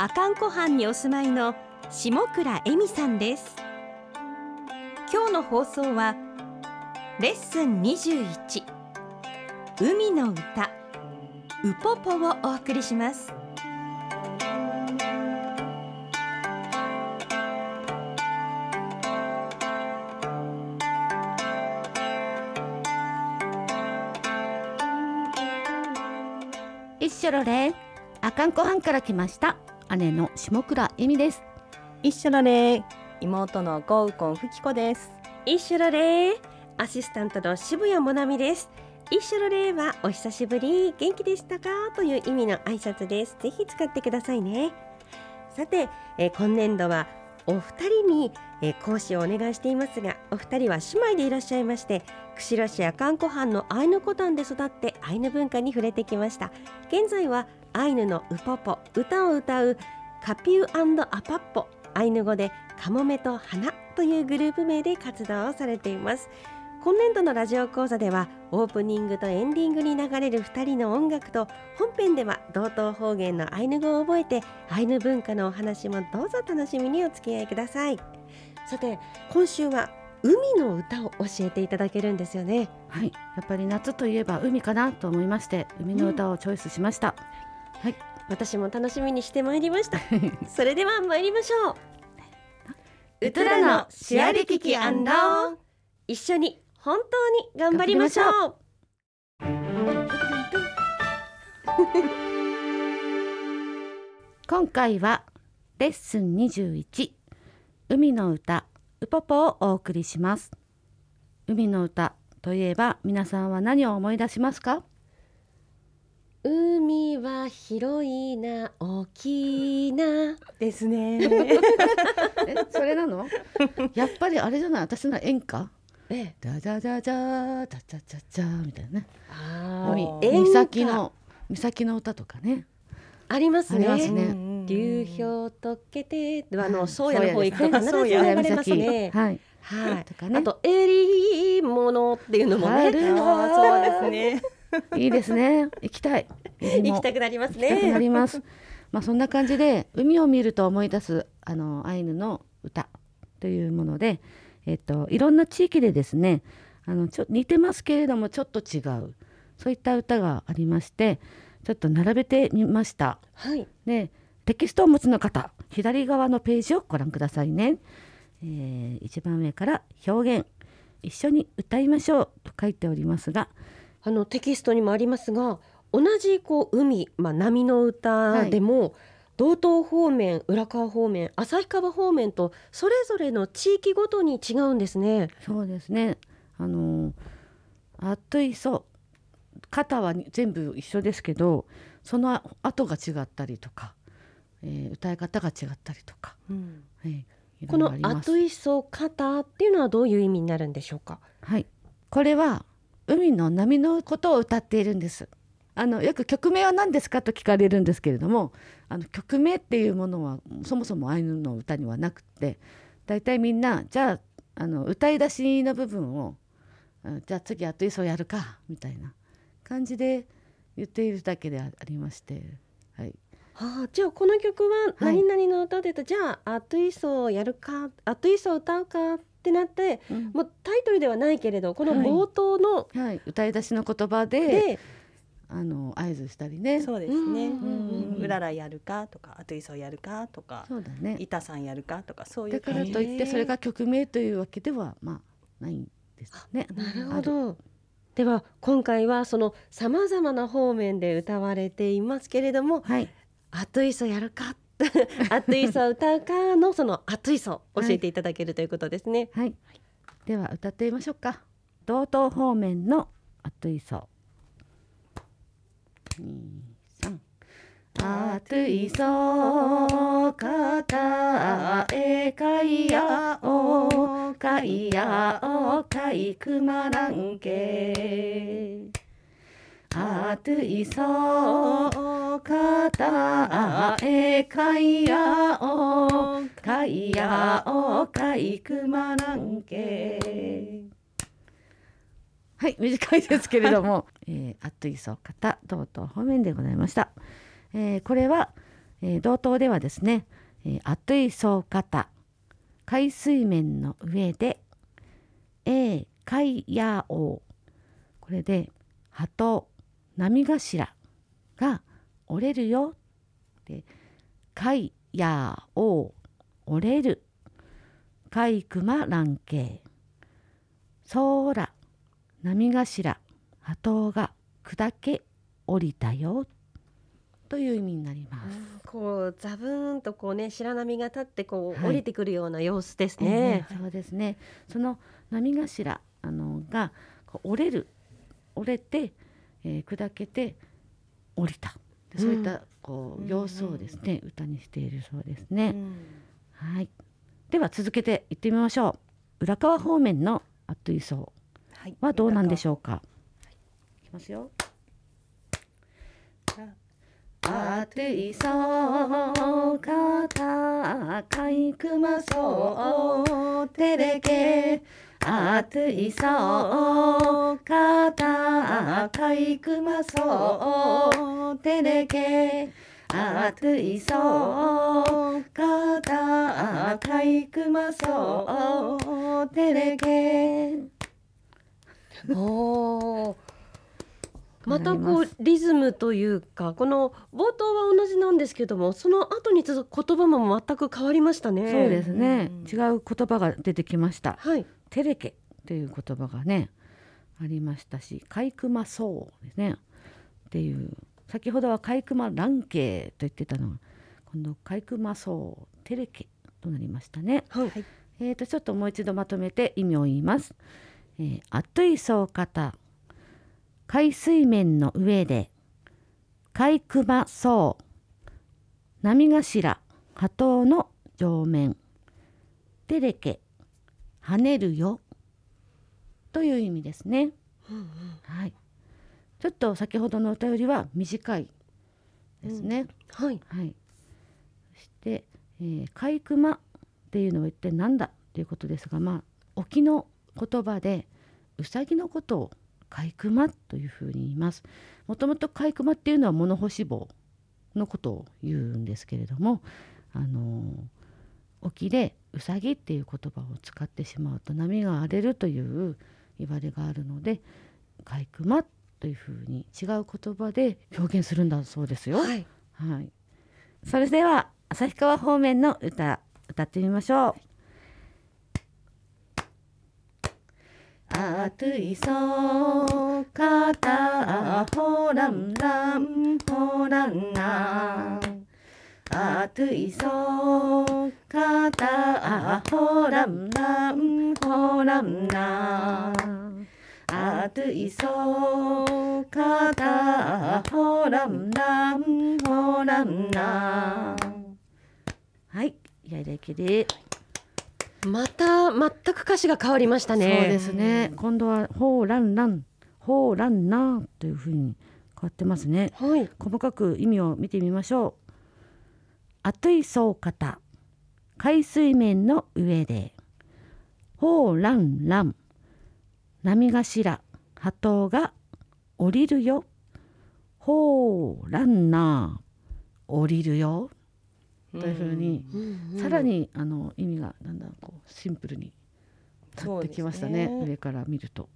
阿寒湖畔にお住まいの下倉恵美さんです。今日の放送はレッスン21海の歌ウポポをお送りします。一緒ろれ阿寒湖畔から来ました。姉の下倉恵美です。一緒のれ妹のゴウコンフキコです。一緒の礼アシスタントの渋谷もなみです。一緒の礼はお久しぶり。元気でしたか？という意味の挨拶です。ぜひ使ってくださいね。さて、えー今年度はお二人に、えー講師をお願いしていますがお二人は姉妹でいらっしゃいまして釧路市阿寒湖畔のアイヌ古壇で育ってアイヌ文化に触れてきました。現在はアイヌのウポポ歌を歌うカピューアパッポアイヌ語でカモメと花というグループ名で活動をされています。今年度のラジオ講座ではオープニングとエンディングに流れる2人の音楽と本編では道東方言のアイヌ語を覚えてアイヌ文化のお話もどうぞ楽しみにお付き合いください。さて今週は海。の歌を教えていただけるんですよねはい。やっぱり夏といえば海かなと思いまして海の歌をチョイスしました、私も楽しみにしてまいりました。それでは参りましょう。ウトラのシェアリキキ一緒に本当に頑張りましょう。今回はレッスン21海の歌ウポポをお送りします。海の歌といえば皆さんは何を思い出しますか？海は広いな大きな。ですね。えそれなの？やっぱりあれじゃない？私の演歌？ええ。ダジャジャジャダジャジャジャみたいなね。あ海。ー演歌。岬の岬の歌とかね。ありますね。ありますね。流氷溶けてあのはい。宗谷の方行くと必ず宗流谷れますね。はい。はい。とかね。あとえりものっていうのもね。春あー。そうですね いいですね。行きたい。行きたくなります行きたくなねります。まあそんな感じで海を見ると思い出すあのアイヌの歌というものでえっといろんな地域でですねあのちょ似てますけれどもちょっと違うそういった歌がありましてちょっと並べてみました。はい。でテキストをお持ちの方左側のページをご覧くださいね、えー一番上から表現一緒に歌いましょうと書いておりますがあのテキストにもありますが同じこう海、まあ、波の歌でも、道東方面浦川方面旭川方面とそれぞれの地域ごとに違うんですね。そうですね。あのあっといそう肩はに全部一緒ですけどその後が違ったりとか、えー歌い方が違ったりとか、えーいろいろこのあります。後磯肩っていうのはどういう意味になるんでしょうか？はい、これは海の波のことを歌っているんです。あのよく曲名は何ですかと聞かれるんですけれどもあの曲名っていうものはそもそもアイヌの歌にはなくって大体みんなじゃああの歌い出しの部分をあじゃあ次あと磯やるかみたいな感じで言っているだけでありまして、はい、はあ、じゃあこの曲は何々の歌でと、じゃあ後磯をやるか後磯を歌うかってなってうん。もうタイトルではないけれどこのはい。冒頭のはい、歌い出しの言葉でで、あの合図したりね。そうですね。うららやるかとかあといそやるかとかそうだね。板さんやるかとかそういうだからといってそれが曲名というわけではまあないんですね。なるほあど。では今回はそのさまざまな方面で歌われていますけれどもはい、「あといそやるか」「あといそ歌うか」のその「あといそ」教えていただけるということですね。はい、では歌ってみましょうか。道東方面のあといそ。二三。暑いそうかたえかいやおかいやおかいくまらんけ暑いそうかたえかいやおかいやおかいくまらんけはい短いですけれども、えー、暑いそうかた同等方面でございました。えーこれは、えー、同等ではですね、えー、暑いそう方海水面の上で「え海やお」これで「鳩波頭が折れるよ」で「海やお折れる」「海熊乱形」「そら波頭鳩が砕け降りたよ」という意味になります。こうザブーンとこうね白波が立ってこうはい降りてくるような様子ですえね。えそうですね。その波頭あのが折れる折れて、えー砕けて降りた。でそういったこう、うん様子をですね、歌にしているそうですね。うんはい。では続けて行ってみましょう。浦川方面のあっといそはい、うはどうなんでしょょうか？いきますよ。あついそうかたかいくまそうてれけあついそうかたかいくまそう。てれけ。あついそうかたかいくまそう。てれけ。おー。またこうリズムというかこの冒頭は同じなんですけどもその後に続く言葉も全く変わりましたね。そうですね、うん違う言葉が出てきましたはい。テレケという言葉がねありましたしカイクマソウですねっていう先ほどはカイクマランケと言ってたのが今度カイクマソウテレケとなりましたね。はい。えー、とちょっともう一度まとめて意味を言います。えー、あっといそう方海水面の上で海熊そう波頭波頭の上面テレケ跳ねるよという意味ですね。はい。ちょっと先ほどの歌よりは短いですね。はい。はい。そして、えー、海熊っていうのは一体何だっていうことですが、まあ沖の言葉でうさぎのことを海熊というふうに言います。もともと海熊っていうのは物干し棒のことを言うんですけれども、あのー沖でうさぎっていう言葉を使ってしまうと波が荒れるという言われがあるので海熊というふうに違う言葉で表現するんだそうですよ。はい。はい。それでは旭川方面の歌歌ってみましょう。あついそうかたほらんらんほらんなあついそうかたほらんらんほらんなあついそうかたほらんらんほらんなはい、やいだけで、また全く歌詞が変わりましたそうね。ですね。今度はほうらんらん、ほうらんなというふうに変わってますね。はい。細かく意味を見てみましょう。あといそうかた、海水面の上で、ほうらんらん、波頭、波頭が降りるよ。ほうらんな、降りるよ。というふうに、うん。うんさらにあの意味がだんだんこうシンプルになってきましたね。ね。上から見ると。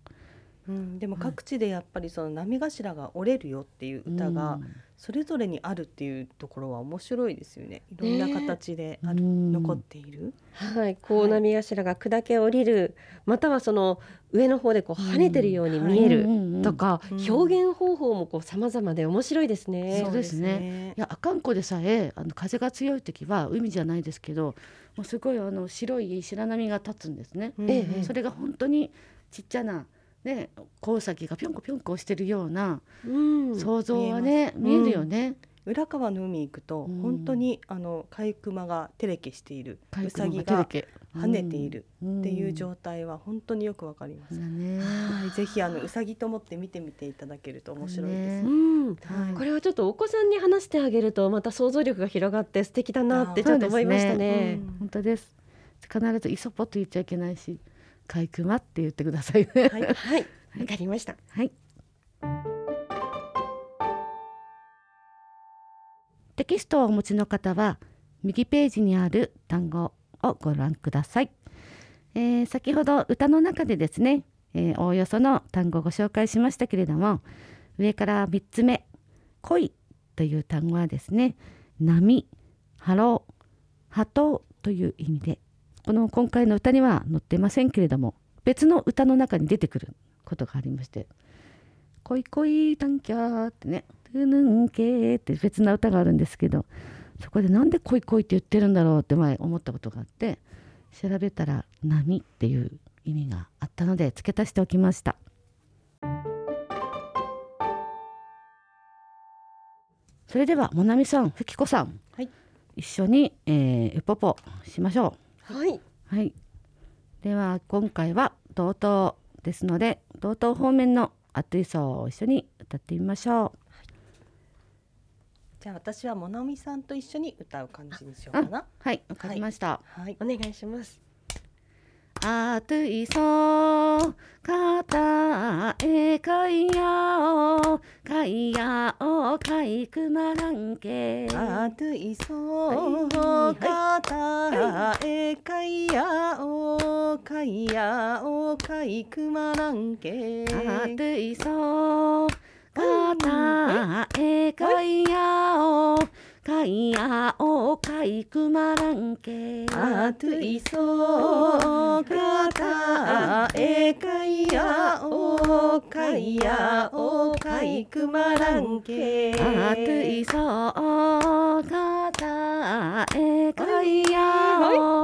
うん、でも各地でやっぱりその波頭が折れるよっていう歌がそれぞれにあるっていうところは面白いですよね。いろんな形である、うん。残っている。はい、こう波頭が砕け降りる、またはその上の方でこう跳ねてるように見えるうんうんうんとか、うん。表現方法もこう様々で面白いですね。そうですね。いや阿寒湖でさえあの風が強い時は海じゃないですけどもうすごいあの白い白波が立つんですね。うん。ええ。それが本当にちっちゃなね子ウサギがぴょんこぴょんこしてるようなうん、想像はね見えるよね。浦川の海行くとうん。本当にあの貝熊がテレケしている。かうさぎが跳ねている。っていう状態は本当によくわかります。だね。はい、ぜひあのうさぎと思って見てみていただけると面白いです。ねうん。はい。これはちょっとお子さんに話してあげるとまた想像力が広がって素敵だなってちょっと思いましたね。うん。本当です。必ずイソポと言っちゃいけないし、かいくまって言ってくださいね。はい、はい、わかりました。はい。テキストをお持ちの方は右ページにある単語をご覧ください。えー先ほど歌の中でですね、えーおおよその単語をご紹介しましたけれども上から3つ目「恋」という単語はですね「波」「波浪」「波頭」という意味でこの今回の歌には載っていませんけれども別の歌の中に出てくることがありまして「恋恋タンキャー」ってね「トゥヌンケー」って別な歌があるんですけどそこでなんで恋恋って言ってるんだろうって前思ったことがあって調べたら「波」っていう意味があったので付け足しておきました。それではもなみさんふきこさん、はい。一緒に、えー、ウポポしましょはい、うはい。では今回は同等ですので同等方面のアトゥイソーを一緒に歌ってみましょう。じゃあ私はもなみさんと一緒に歌う感じにしようかな。はい。わかりました、はい。お願いします。あといそかたえかいやおかいやおかいくまらんけ。あといそはい。かかいやおかいやおかいくまらんけ。あといそかたえかいやおかいやおかいくまらん。けあといそかたえかいやおかいやおかいくまらん。けあといそかたえかいやお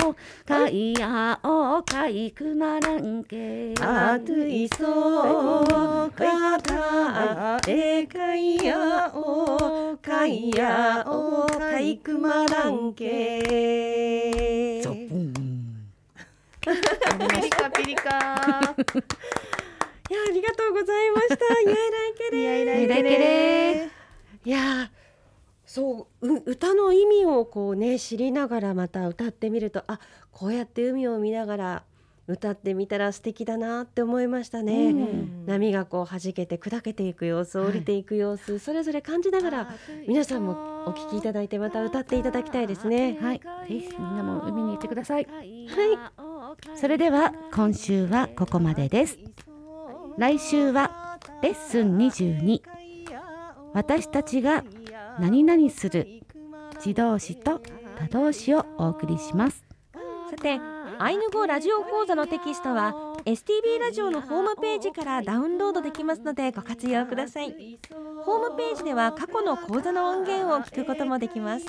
かいやおかいくまらんけ。あといそかたえかいやおかいやおかいくまらんけ。ゾブン。ピリカピリカ。いやありがとうございました。イエライケレイエライケレいやそうう歌の意味をこうね知りながらまた歌ってみるとあこうやって海を見ながら歌ってみたら素敵だなって思いましたね。うん波がこう弾けて砕けていく様子降りていく様子、それぞれ感じながら皆さんもお聞きいただいてまた歌っていただきたいですね。はい、ぜひみんなも海に行ってください。はいそれでは今週はここまでです。来週はレッスン22私たちが何々する自動詞と他動詞をお送りします。さてアイヌ語ラジオ講座のテキストは STB ラジオのホームページからダウンロードできますのでご活用ください。ホームページでは過去の講座の音源を聞くこともできます。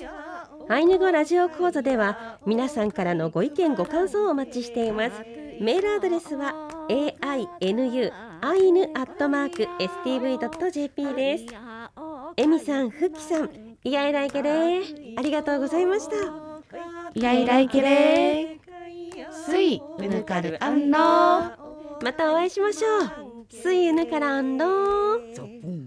アイヌ語ラジオ講座では皆さんからのご意見ご感想をお待ちしています。メールアドレスは ainu アイヌアットマーク stv.jp です。エミさん、フッキさん、イヤイライケレありがとうございました。イヤイライケレスイウヌカルアンノまたお会いしましょう。スイユヌからアンロー